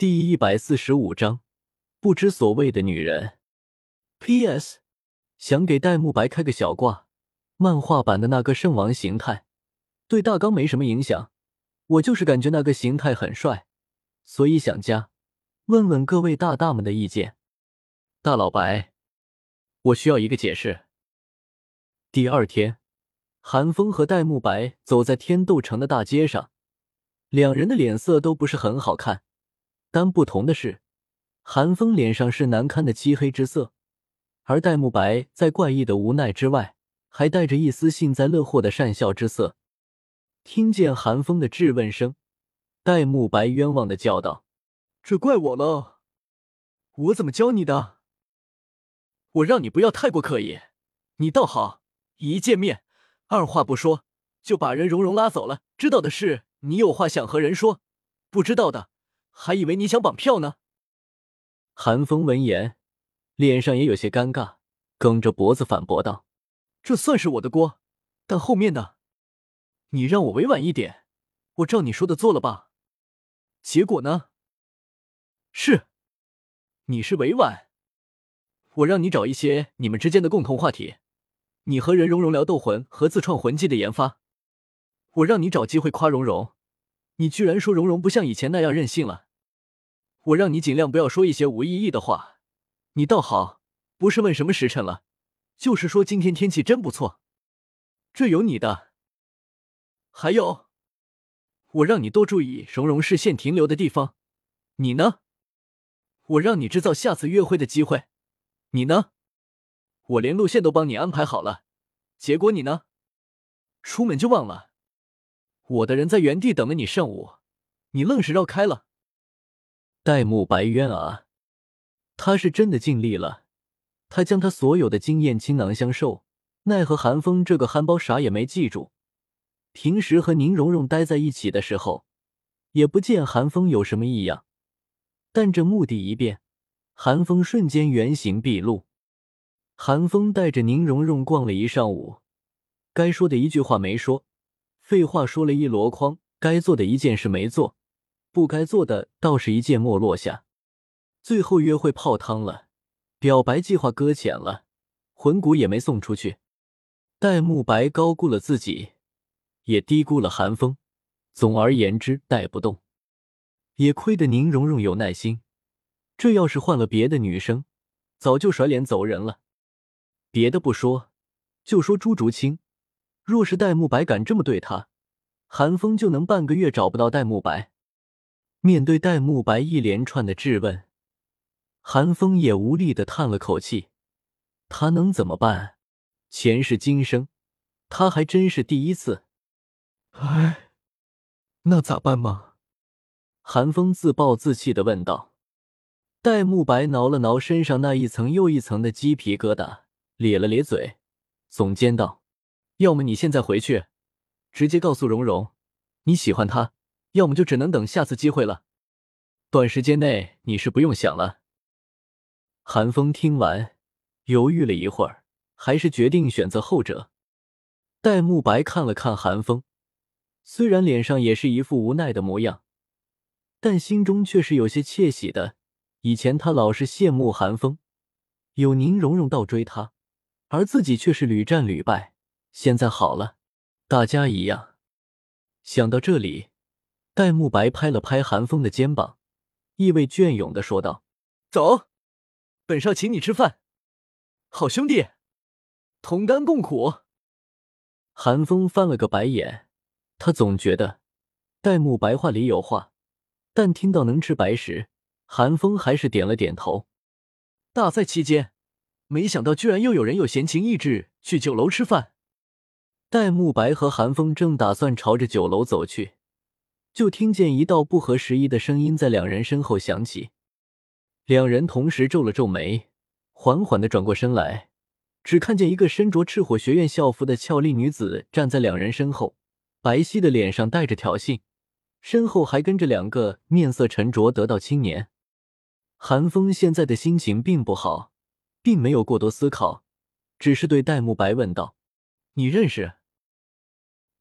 第一百四十五章，不知所谓的女人。P.S. 想给戴沐白开个小挂，漫画版的那个圣王形态对大纲没什么影响，我就是感觉那个形态很帅，所以想加，问问各位大大们的意见。大老白，我需要一个解释。第二天，韩风和戴沐白走在天斗城的大街上，两人的脸色都不是很好看，但不同的是，韩风脸上是难堪的漆黑之色。而戴沐白在怪异的无奈之外，还带着一丝幸灾乐祸的善笑之色。听见韩风的质问声，戴沐白冤枉的叫道：“这怪我了，我怎么教你的？我让你不要太过刻意，你倒好，一见面二话不说就把人蓉蓉拉走了。知道的是你有话想和人说，不知道的还以为你想绑票呢。”韩风闻言。脸上也有些尴尬，梗着脖子反驳道：“这算是我的锅，但后面的，你让我委婉一点，我照你说的做了吧。结果呢？是，你是委婉。我让你找一些你们之间的共同话题，你和任蓉蓉聊斗魂和自创魂技的研发。我让你找机会夸蓉蓉，你居然说蓉蓉不像以前那样任性了。我让你尽量不要说一些无意义的话。”你倒好，不是问什么时辰了，就是说今天天气真不错，这有你的。还有，我让你多注意蓉蓉视线停留的地方，你呢？我让你制造下次约会的机会，你呢？我连路线都帮你安排好了，结果你呢？出门就忘了，我的人在原地等了你上午，你愣是绕开了。戴沐白冤啊！他是真的尽力了，他将他所有的经验倾囊相授，奈何韩风这个憨包啥也没记住。平时和宁荣荣待在一起的时候，也不见韩风有什么异样，但这目的一变，韩风瞬间原形毕露。韩风带着宁荣荣逛了一上午，该说的一句话没说，废话说了一箩筐，该做的一件事没做，不该做的倒是一件没落下。最后约会泡汤了，表白计划搁浅了，魂骨也没送出去。戴沐白高估了自己，也低估了韩风。总而言之，带不动。也亏得宁荣荣有耐心，这要是换了别的女生，早就甩脸走人了。别的不说，就说朱竹清，若是戴沐白敢这么对他，韩风就能半个月找不到戴沐白。面对戴沐白一连串的质问。韩风也无力的叹了口气，他能怎么办？前世今生，他还真是第一次。哎，那咋办嘛？韩风自暴自弃的问道。戴沐白挠了挠身上那一层又一层的鸡皮疙瘩，咧了咧嘴，耸肩道：“要么你现在回去，直接告诉蓉蓉你喜欢她；要么就只能等下次机会了。短时间内你是不用想了。”韩风听完，犹豫了一会儿，还是决定选择后者。戴沐白看了看韩风，虽然脸上也是一副无奈的模样，但心中却是有些窃喜的。以前他老是羡慕韩风，有宁荣荣倒追他，而自己却是屡战屡败。现在好了，大家一样。想到这里，戴沐白拍了拍韩风的肩膀，意味隽永的说道：“走。”本少请你吃饭，好兄弟，同甘共苦。韩风翻了个白眼，他总觉得戴沐白话里有话，但听到能吃白食，韩风还是点了点头。大赛期间，没想到居然又有人有闲情逸致去酒楼吃饭。戴沐白和韩风正打算朝着酒楼走去，就听见一道不合时宜的声音在两人身后响起。两人同时皱了皱眉，缓缓的转过身来，只看见一个身着赤火学院校服的俏丽女子站在两人身后，白皙的脸上带着挑衅，身后还跟着两个面色沉着得道青年。韩风现在的心情并不好，并没有过多思考，只是对戴沐白问道：“你认识？”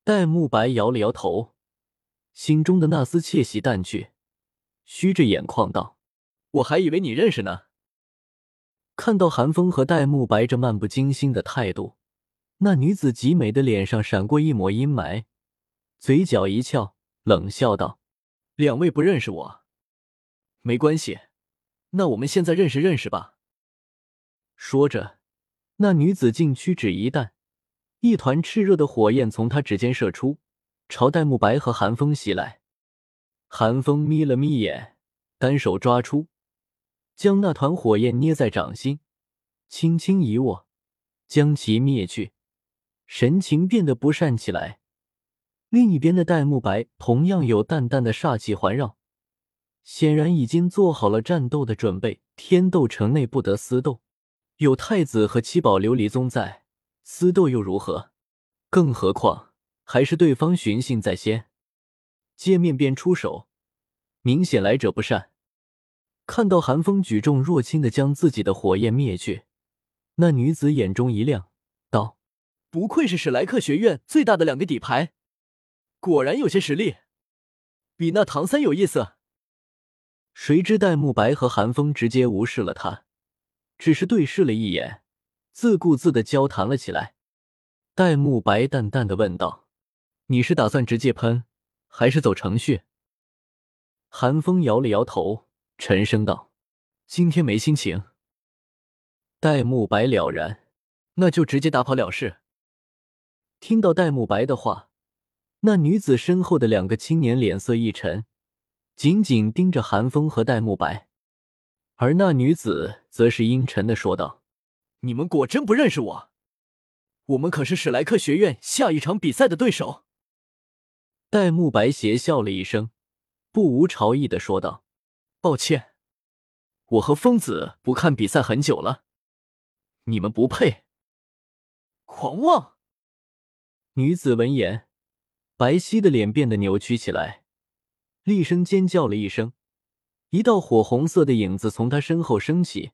戴沐白摇了摇头，心中的那丝窃喜淡去。虚着眼眶道：“我还以为你认识呢。”看到韩风和戴沐白这漫不经心的态度，那女子极美的脸上闪过一抹阴霾，嘴角一翘，冷笑道：“两位不认识我，没关系，那我们现在认识认识吧。”说着，那女子竟屈指一弹，一团炽热的火焰从她指尖射出，朝戴沐白和韩风袭来。韩风眯了眯眼，单手抓出。将那团火焰捏在掌心，轻轻一握，将其灭去，神情变得不善起来。另一边的戴沐白同样有淡淡的煞气环绕，显然已经做好了战斗的准备。天斗城内不得私斗，有太子和七宝琉璃宗在，私斗又如何？更何况还是对方寻衅在先，见面便出手，明显来者不善。看到寒风举重若轻的将自己的火焰灭去，那女子眼中一亮，道：“不愧是史莱克学院最大的两个底牌，果然有些实力，比那唐三有意思。”谁知戴沐白和寒风直接无视了他，只是对视了一眼，自顾自的交谈了起来。戴沐白淡淡的问道：“你是打算直接喷，还是走程序？”韩风摇了摇头。沉声道：“今天没心情。”戴沐白了然：“那就直接打跑了事。”听到戴沐白的话，那女子身后的两个青年脸色一沉，紧紧盯着韩风和戴沐白，而那女子则是阴沉的说道：“你们果真不认识我？我们可是史莱克学院下一场比赛的对手。”戴沐白邪笑了一声，不无朝意的说道。抱歉，我和疯子不看比赛很久了，你们不配。狂妄！女子闻言，白皙的脸变得扭曲起来，厉声尖叫了一声，一道火红色的影子从她身后升起，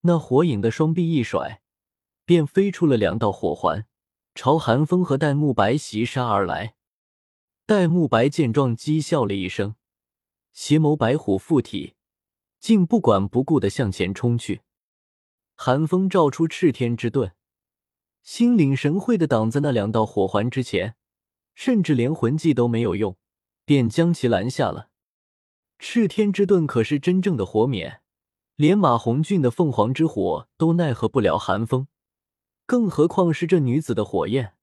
那火影的双臂一甩，便飞出了两道火环，朝寒风和戴沐白袭杀而来。戴沐白见状，讥笑了一声。邪眸白虎附体，竟不管不顾的向前冲去。寒风照出赤天之盾，心领神会的挡在那两道火环之前，甚至连魂技都没有用，便将其拦下了。赤天之盾可是真正的火冕，连马红俊的凤凰之火都奈何不了寒风，更何况是这女子的火焰。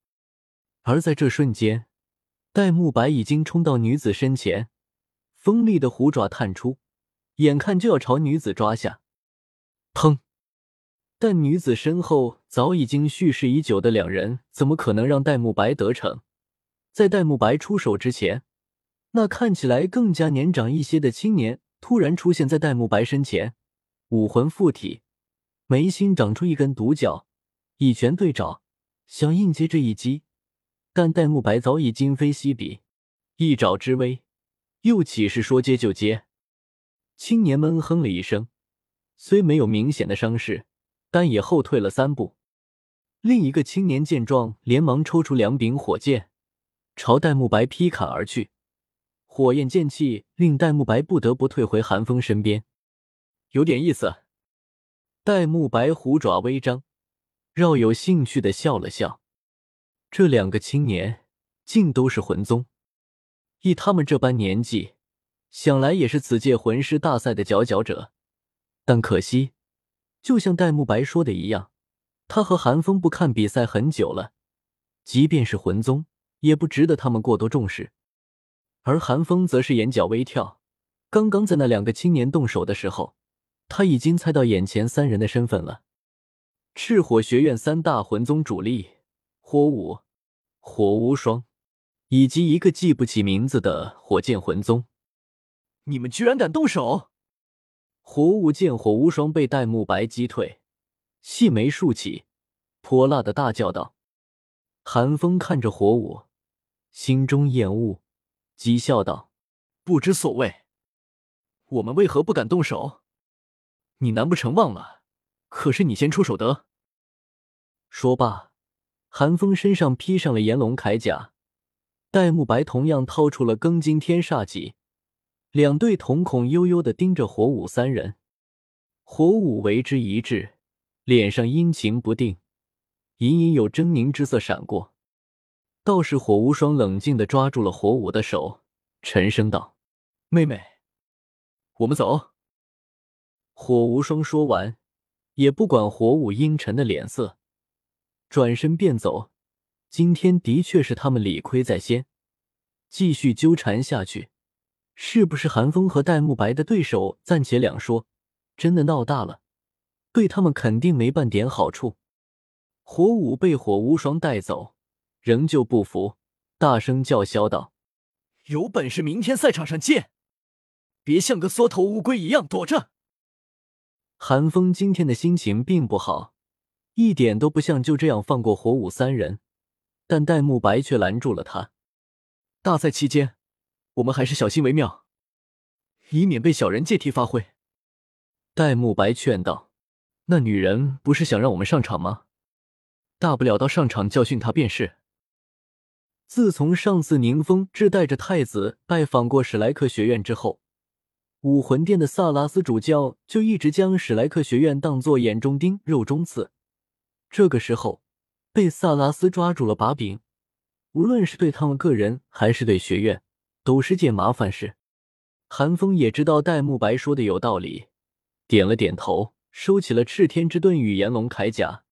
而在这瞬间，戴沐白已经冲到女子身前。锋利的虎爪探出，眼看就要朝女子抓下。砰！但女子身后早已经蓄势已久的两人，怎么可能让戴沐白得逞？在戴沐白出手之前，那看起来更加年长一些的青年突然出现在戴沐白身前，武魂附体，眉心长出一根独角，一拳对爪，想应接这一击。但戴沐白早已今非昔比，一爪之威。又岂是说接就接？青年闷哼了一声，虽没有明显的伤势，但也后退了三步。另一个青年见状，连忙抽出两柄火箭，朝戴沐白劈砍而去。火焰剑气令戴沐白不得不退回寒风身边。有点意思。戴沐白虎爪微张，饶有兴趣的笑了笑。这两个青年竟都是魂宗。以他们这般年纪，想来也是此届魂师大赛的佼佼者。但可惜，就像戴沐白说的一样，他和寒风不看比赛很久了，即便是魂宗，也不值得他们过多重视。而寒风则是眼角微跳，刚刚在那两个青年动手的时候，他已经猜到眼前三人的身份了：赤火学院三大魂宗主力火舞、火无双。以及一个记不起名字的火箭魂宗，你们居然敢动手！火舞见火无双被戴沐白击退，细眉竖起，泼辣的大叫道：“寒风看着火舞，心中厌恶，讥笑道：‘不知所谓，我们为何不敢动手？你难不成忘了？可是你先出手的。’说罢，寒风身上披上了炎龙铠甲。戴沐白同样掏出了庚金天煞戟，两对瞳孔悠悠的盯着火舞三人。火舞为之一滞，脸上阴晴不定，隐隐有狰狞之色闪过。倒是火无双冷静的抓住了火舞的手，沉声道：“妹妹，我们走。”火无双说完，也不管火舞阴沉的脸色，转身便走。今天的确是他们理亏在先，继续纠缠下去，是不是韩风和戴沐白的对手暂且两说。真的闹大了，对他们肯定没半点好处。火舞被火无双带走，仍旧不服，大声叫嚣道：“有本事明天赛场上见，别像个缩头乌龟一样躲着！”韩风今天的心情并不好，一点都不像就这样放过火舞三人，但戴沐白却拦住了他。大赛期间，我们还是小心为妙，以免被小人借题发挥。戴沐白劝道：“那女人不是想让我们上场吗？大不了到上场教训她便是。”自从上次宁风致带着太子拜访过史莱克学院之后，武魂殿的萨拉斯主教就一直将史莱克学院当作眼中钉、肉中刺。这个时候被萨拉斯抓住了把柄，无论是对他们个人还是对学院，都是件麻烦事。韩风也知道戴沐白说的有道理。点了点头，收起了赤天之盾与炎龙铠甲，